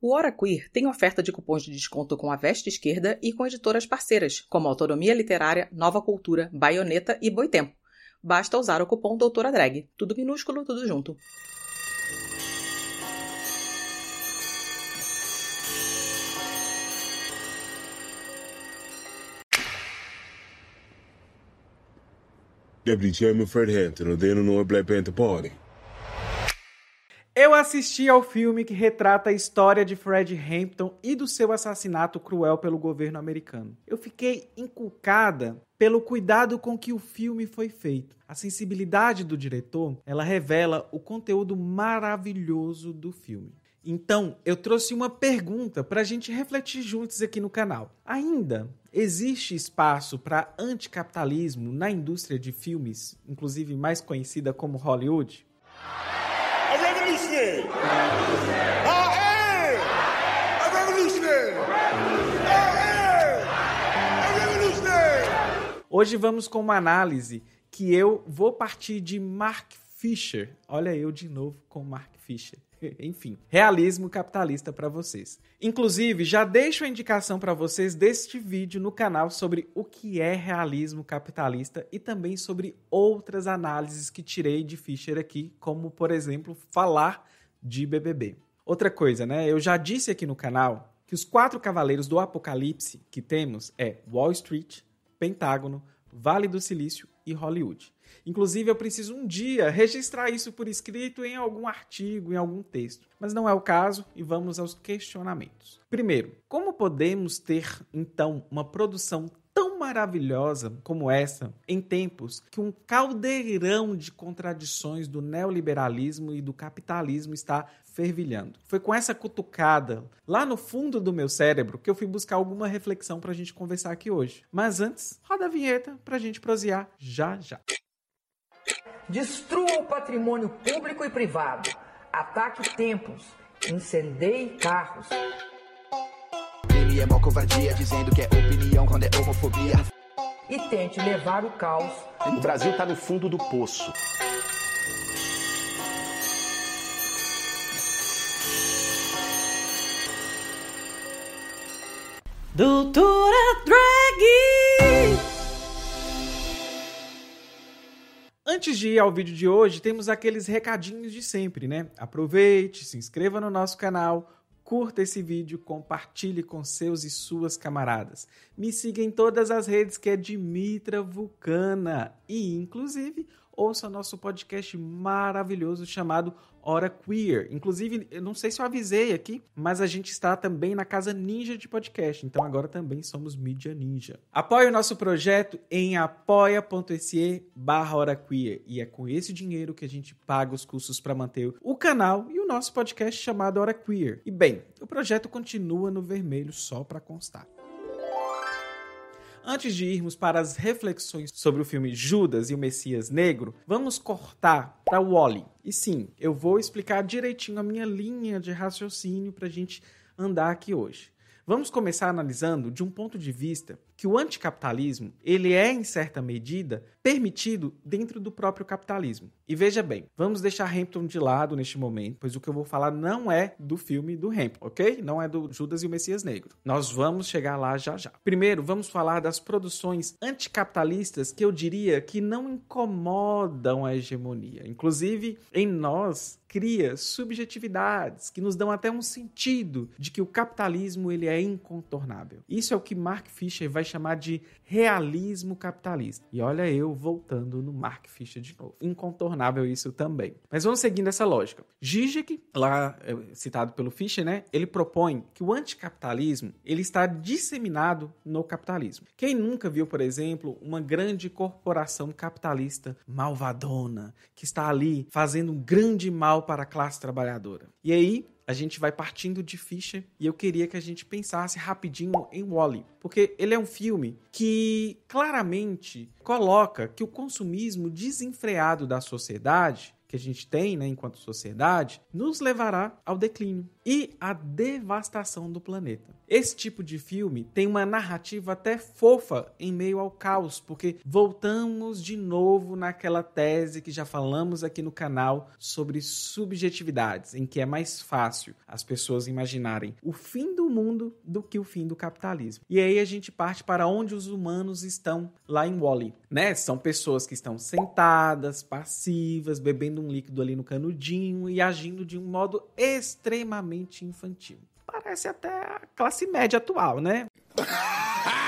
O Hora Queer tem oferta de cupons de desconto com a Veste Esquerda e com editoras parceiras, como Autonomia Literária, Nova Cultura, Baioneta e Boitempo. Basta usar o cupom Doutora Drag. Tudo minúsculo, tudo junto. Deputy Chairman Fred Hampton, ordena no Black Panther Party. Eu assisti ao filme que retrata a história de Fred Hampton e do seu assassinato cruel pelo governo americano. Eu fiquei inculcada pelo cuidado com que o filme foi feito. A sensibilidade do diretor, ela revela o conteúdo maravilhoso do filme. Então, eu trouxe uma pergunta para a gente refletir juntos aqui no canal. Ainda existe espaço para anticapitalismo na indústria de filmes, inclusive mais conhecida como Hollywood? Revolutionary. A a. Hoje vamos com uma análise que eu vou partir de Mark Fisher. Olha eu de novo com Mark Fisher. Enfim, realismo capitalista para vocês. Inclusive, já deixo a indicação para vocês deste vídeo no canal sobre o que é realismo capitalista e também sobre outras análises que tirei de Fischer aqui, como por exemplo, falar de BBB. Outra coisa, né? Eu já disse aqui no canal que os quatro cavaleiros do apocalipse que temos é Wall Street, Pentágono, Vale do Silício e Hollywood. Inclusive, eu preciso um dia registrar isso por escrito em algum artigo, em algum texto. Mas não é o caso e vamos aos questionamentos. Primeiro, como podemos ter então uma produção maravilhosa como essa em tempos que um caldeirão de contradições do neoliberalismo e do capitalismo está fervilhando. Foi com essa cutucada lá no fundo do meu cérebro que eu fui buscar alguma reflexão para a gente conversar aqui hoje. Mas antes, roda a vinheta para a gente prosear já já. Destrua o patrimônio público e privado. Ataque templos. Incendeie carros. É mó covardia, dizendo que é opinião quando é homofobia. E tente levar o caos. O Brasil está no fundo do poço. Doutora Drag! Antes de ir ao vídeo de hoje, temos aqueles recadinhos de sempre, né? Aproveite, se inscreva no nosso canal, curta esse vídeo, compartilhe com seus e suas camaradas. Me siga em todas as redes que é Dimitra Vulcana e, inclusive, ouça nosso podcast maravilhoso chamado Hora Queer. Inclusive, eu não sei se eu avisei aqui, mas a gente está também na Casa Ninja de Podcast. Então agora também somos Mídia Ninja. Apoie o nosso projeto em apoia.se barra Hora Queer. E é com esse dinheiro que a gente paga os custos para manter o canal e o nosso podcast chamado Hora Queer. E bem, o projeto continua no vermelho só para constar. Antes de irmos para as reflexões sobre o filme Judas e o Messias Negro, vamos cortar para Wally. E sim, eu vou explicar direitinho a minha linha de raciocínio para a gente andar aqui hoje. Vamos começar analisando de um ponto de vista que o anticapitalismo, ele é em certa medida permitido dentro do próprio capitalismo. E veja bem, vamos deixar Hampton de lado neste momento, pois o que eu vou falar não é do filme do Hampton, OK? Não é do Judas e o Messias Negro. Nós vamos chegar lá já já. Primeiro, vamos falar das produções anticapitalistas que eu diria que não incomodam a hegemonia. Inclusive, em nós cria subjetividades que nos dão até um sentido de que o capitalismo ele é incontornável. Isso é o que Mark Fisher vai chamar de realismo capitalista. E olha eu voltando no Mark Fisher de novo. Incontornável isso também. Mas vamos seguindo essa lógica. Zizek, lá é, citado pelo Fischer, né, ele propõe que o anticapitalismo ele está disseminado no capitalismo. Quem nunca viu, por exemplo, uma grande corporação capitalista malvadona que está ali fazendo um grande mal para a classe trabalhadora? E aí a gente vai partindo de Fischer e eu queria que a gente pensasse rapidinho em Wally, porque ele é um filme que claramente coloca que o consumismo desenfreado da sociedade que a gente tem, né, enquanto sociedade, nos levará ao declínio. E a devastação do planeta. Esse tipo de filme tem uma narrativa até fofa em meio ao caos, porque voltamos de novo naquela tese que já falamos aqui no canal sobre subjetividades, em que é mais fácil as pessoas imaginarem o fim do mundo do que o fim do capitalismo. E aí a gente parte para onde os humanos estão lá em Wally, né? São pessoas que estão sentadas, passivas, bebendo um líquido ali no canudinho e agindo de um modo extremamente infantil parece até a classe média atual, né?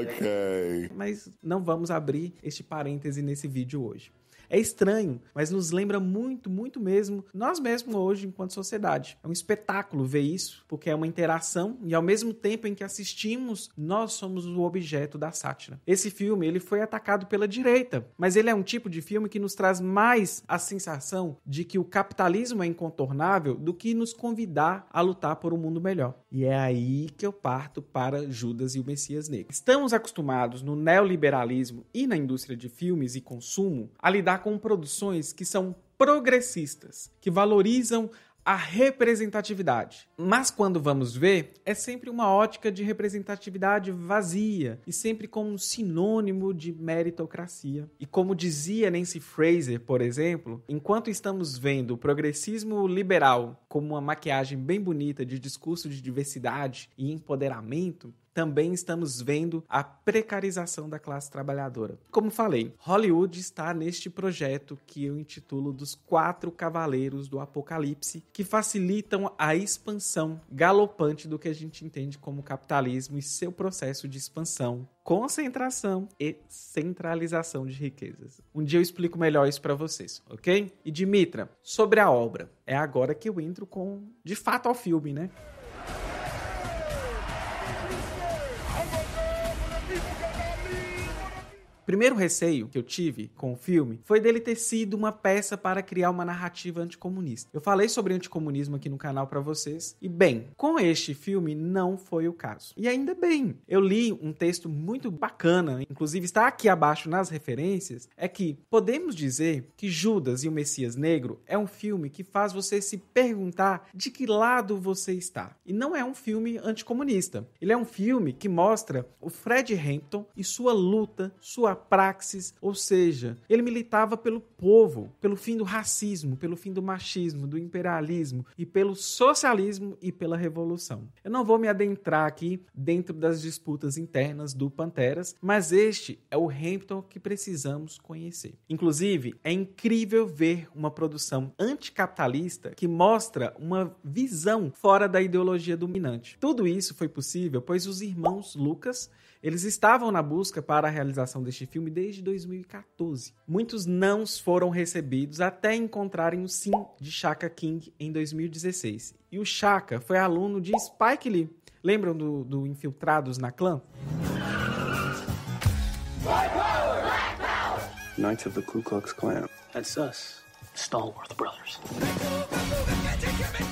ok. Mas não vamos abrir este parêntese nesse vídeo hoje. É estranho, mas nos lembra muito, muito mesmo nós mesmos hoje enquanto sociedade. É um espetáculo ver isso, porque é uma interação e ao mesmo tempo em que assistimos, nós somos o objeto da sátira. Esse filme, ele foi atacado pela direita, mas ele é um tipo de filme que nos traz mais a sensação de que o capitalismo é incontornável do que nos convidar a lutar por um mundo melhor. E é aí que eu parto para Judas e o Messias Negro. Estamos acostumados no neoliberalismo e na indústria de filmes e consumo a lidar com produções que são progressistas, que valorizam a representatividade. Mas quando vamos ver, é sempre uma ótica de representatividade vazia e sempre como um sinônimo de meritocracia. E como dizia Nancy Fraser, por exemplo, enquanto estamos vendo o progressismo liberal como uma maquiagem bem bonita de discurso de diversidade e empoderamento, também estamos vendo a precarização da classe trabalhadora. Como falei, Hollywood está neste projeto que eu intitulo dos Quatro Cavaleiros do Apocalipse, que facilitam a expansão galopante do que a gente entende como capitalismo e seu processo de expansão concentração e centralização de riquezas. Um dia eu explico melhor isso para vocês, ok? E Dimitra, sobre a obra. É agora que eu entro com, de fato, ao filme, né? Primeiro receio que eu tive com o filme foi dele ter sido uma peça para criar uma narrativa anticomunista. Eu falei sobre anticomunismo aqui no canal para vocês e bem, com este filme não foi o caso. E ainda bem, eu li um texto muito bacana, inclusive está aqui abaixo nas referências, é que podemos dizer que Judas e o Messias Negro é um filme que faz você se perguntar de que lado você está. E não é um filme anticomunista. Ele é um filme que mostra o Fred Hampton e sua luta, sua praxis, ou seja, ele militava pelo povo, pelo fim do racismo, pelo fim do machismo, do imperialismo e pelo socialismo e pela revolução. Eu não vou me adentrar aqui dentro das disputas internas do Panteras, mas este é o Hampton que precisamos conhecer. Inclusive, é incrível ver uma produção anticapitalista que mostra uma visão fora da ideologia dominante. Tudo isso foi possível pois os irmãos Lucas eles estavam na busca para a realização deste filme desde 2014. Muitos nãos foram recebidos até encontrarem o sim de Shaka King em 2016. E o Shaka foi aluno de Spike Lee. Lembram do, do Infiltrados na Clã? Knights of the Ku Klux Klan. That's us, Stallworth Brothers.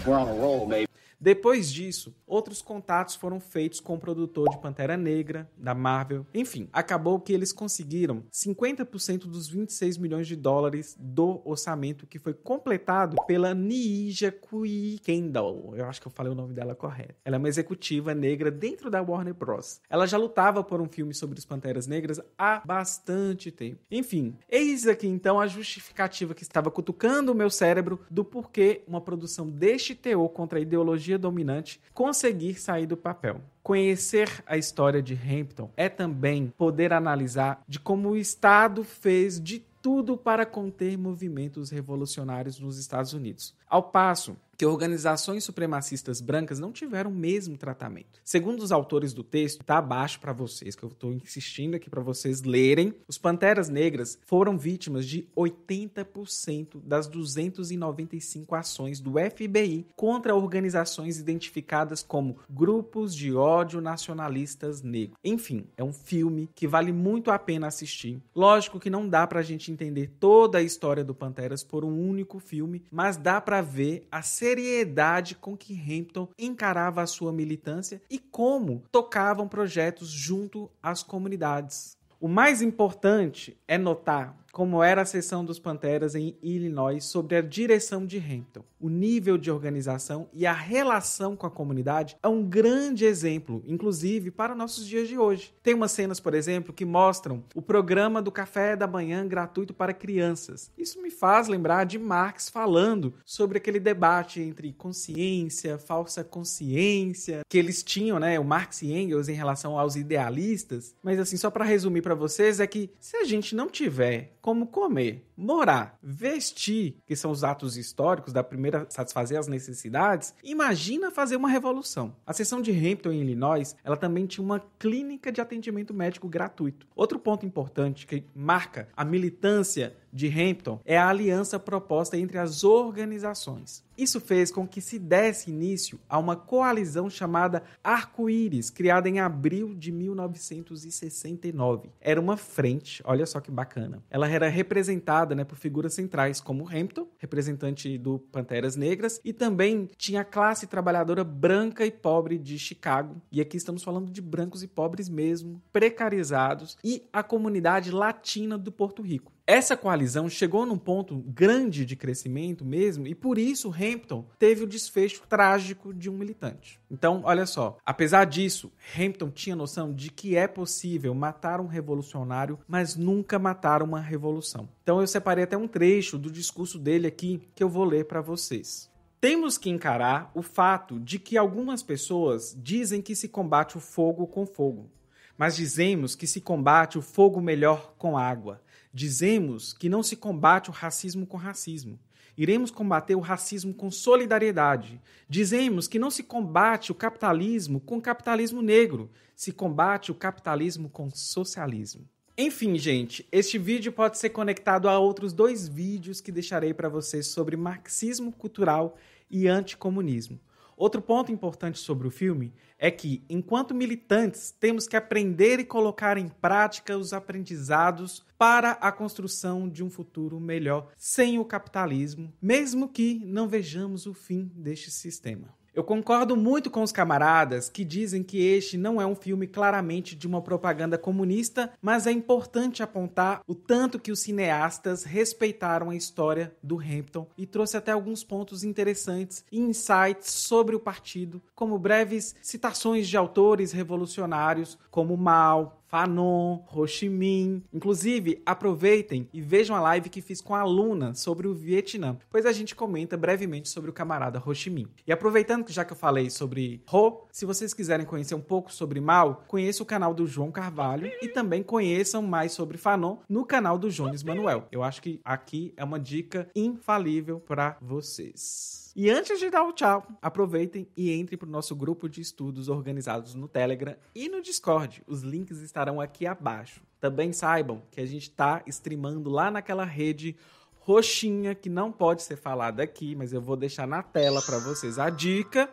We're on a roll, baby. Depois disso, outros contatos foram feitos com o produtor de Pantera Negra, da Marvel. Enfim, acabou que eles conseguiram 50% dos 26 milhões de dólares do orçamento que foi completado pela Niija Kui Kendall. Eu acho que eu falei o nome dela correto. Ela é uma executiva negra dentro da Warner Bros. Ela já lutava por um filme sobre os Panteras Negras há bastante tempo. Enfim, eis aqui então a justificativa que estava cutucando o meu cérebro do porquê uma produção deste teor contra a ideologia ideologia dominante conseguir sair do papel. Conhecer a história de Hampton é também poder analisar de como o Estado fez de tudo para conter movimentos revolucionários nos Estados Unidos. Ao passo que organizações supremacistas brancas não tiveram o mesmo tratamento. Segundo os autores do texto, está abaixo para vocês, que eu estou insistindo aqui para vocês lerem, os Panteras Negras foram vítimas de 80% das 295 ações do FBI contra organizações identificadas como grupos de ódio nacionalistas negros. Enfim, é um filme que vale muito a pena assistir. Lógico que não dá para a gente entender toda a história do Panteras por um único filme, mas dá para ver a seriedade com que Hampton encarava a sua militância e como tocavam projetos junto às comunidades. O mais importante é notar como era a sessão dos Panteras em Illinois sobre a direção de Hampton. O nível de organização e a relação com a comunidade é um grande exemplo, inclusive para nossos dias de hoje. Tem umas cenas, por exemplo, que mostram o programa do café da manhã gratuito para crianças. Isso me faz lembrar de Marx falando sobre aquele debate entre consciência, falsa consciência, que eles tinham, né, o Marx e Engels em relação aos idealistas. Mas assim, só para resumir para vocês é que se a gente não tiver como comer, morar, vestir, que são os atos históricos da primeira satisfazer as necessidades, imagina fazer uma revolução. A seção de Hampton em Illinois, ela também tinha uma clínica de atendimento médico gratuito. Outro ponto importante que marca a militância de Hampton é a aliança proposta entre as organizações. Isso fez com que se desse início a uma coalizão chamada Arco-Íris, criada em abril de 1969. Era uma frente, olha só que bacana. Ela era representada né, por figuras centrais como Hampton, representante do Panteras Negras, e também tinha a classe trabalhadora branca e pobre de Chicago. E aqui estamos falando de brancos e pobres mesmo, precarizados, e a comunidade latina do Porto Rico. Essa coalizão chegou num ponto grande de crescimento mesmo, e por isso Hampton teve o desfecho trágico de um militante. Então, olha só, apesar disso, Hampton tinha noção de que é possível matar um revolucionário, mas nunca matar uma revolução. Então, eu separei até um trecho do discurso dele aqui que eu vou ler para vocês. Temos que encarar o fato de que algumas pessoas dizem que se combate o fogo com fogo, mas dizemos que se combate o fogo melhor com água. Dizemos que não se combate o racismo com racismo. Iremos combater o racismo com solidariedade. Dizemos que não se combate o capitalismo com capitalismo negro, se combate o capitalismo com socialismo. Enfim, gente, este vídeo pode ser conectado a outros dois vídeos que deixarei para vocês sobre marxismo cultural e anticomunismo. Outro ponto importante sobre o filme é que, enquanto militantes, temos que aprender e colocar em prática os aprendizados para a construção de um futuro melhor sem o capitalismo, mesmo que não vejamos o fim deste sistema. Eu concordo muito com os camaradas que dizem que este não é um filme claramente de uma propaganda comunista, mas é importante apontar o tanto que os cineastas respeitaram a história do Hampton e trouxe até alguns pontos interessantes e insights sobre o partido, como breves citações de autores revolucionários como Mao, Fanon, Ho Chi Minh. Inclusive, aproveitem e vejam a live que fiz com a Luna sobre o Vietnã, pois a gente comenta brevemente sobre o camarada Ho Chi Minh. E aproveitando que já que eu falei sobre Ho, se vocês quiserem conhecer um pouco sobre Mao, conheça o canal do João Carvalho e também conheçam mais sobre Fanon no canal do Jones Manuel. Eu acho que aqui é uma dica infalível para vocês. E antes de dar o tchau, aproveitem e entrem para o nosso grupo de estudos organizados no Telegram e no Discord. Os links estarão aqui abaixo. Também saibam que a gente está streamando lá naquela rede roxinha que não pode ser falada aqui, mas eu vou deixar na tela para vocês a dica.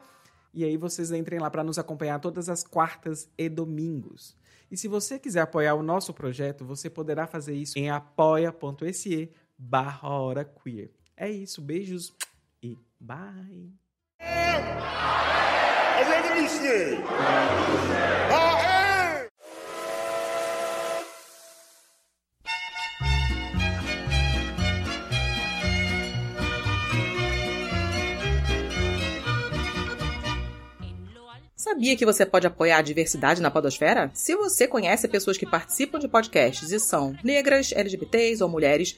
E aí vocês entrem lá para nos acompanhar todas as quartas e domingos. E se você quiser apoiar o nosso projeto, você poderá fazer isso em apoia.se barra. É isso, beijos e bye! Sabia que você pode apoiar a diversidade na podosfera? Se você conhece pessoas que participam de podcasts e são negras, LGBTs ou mulheres,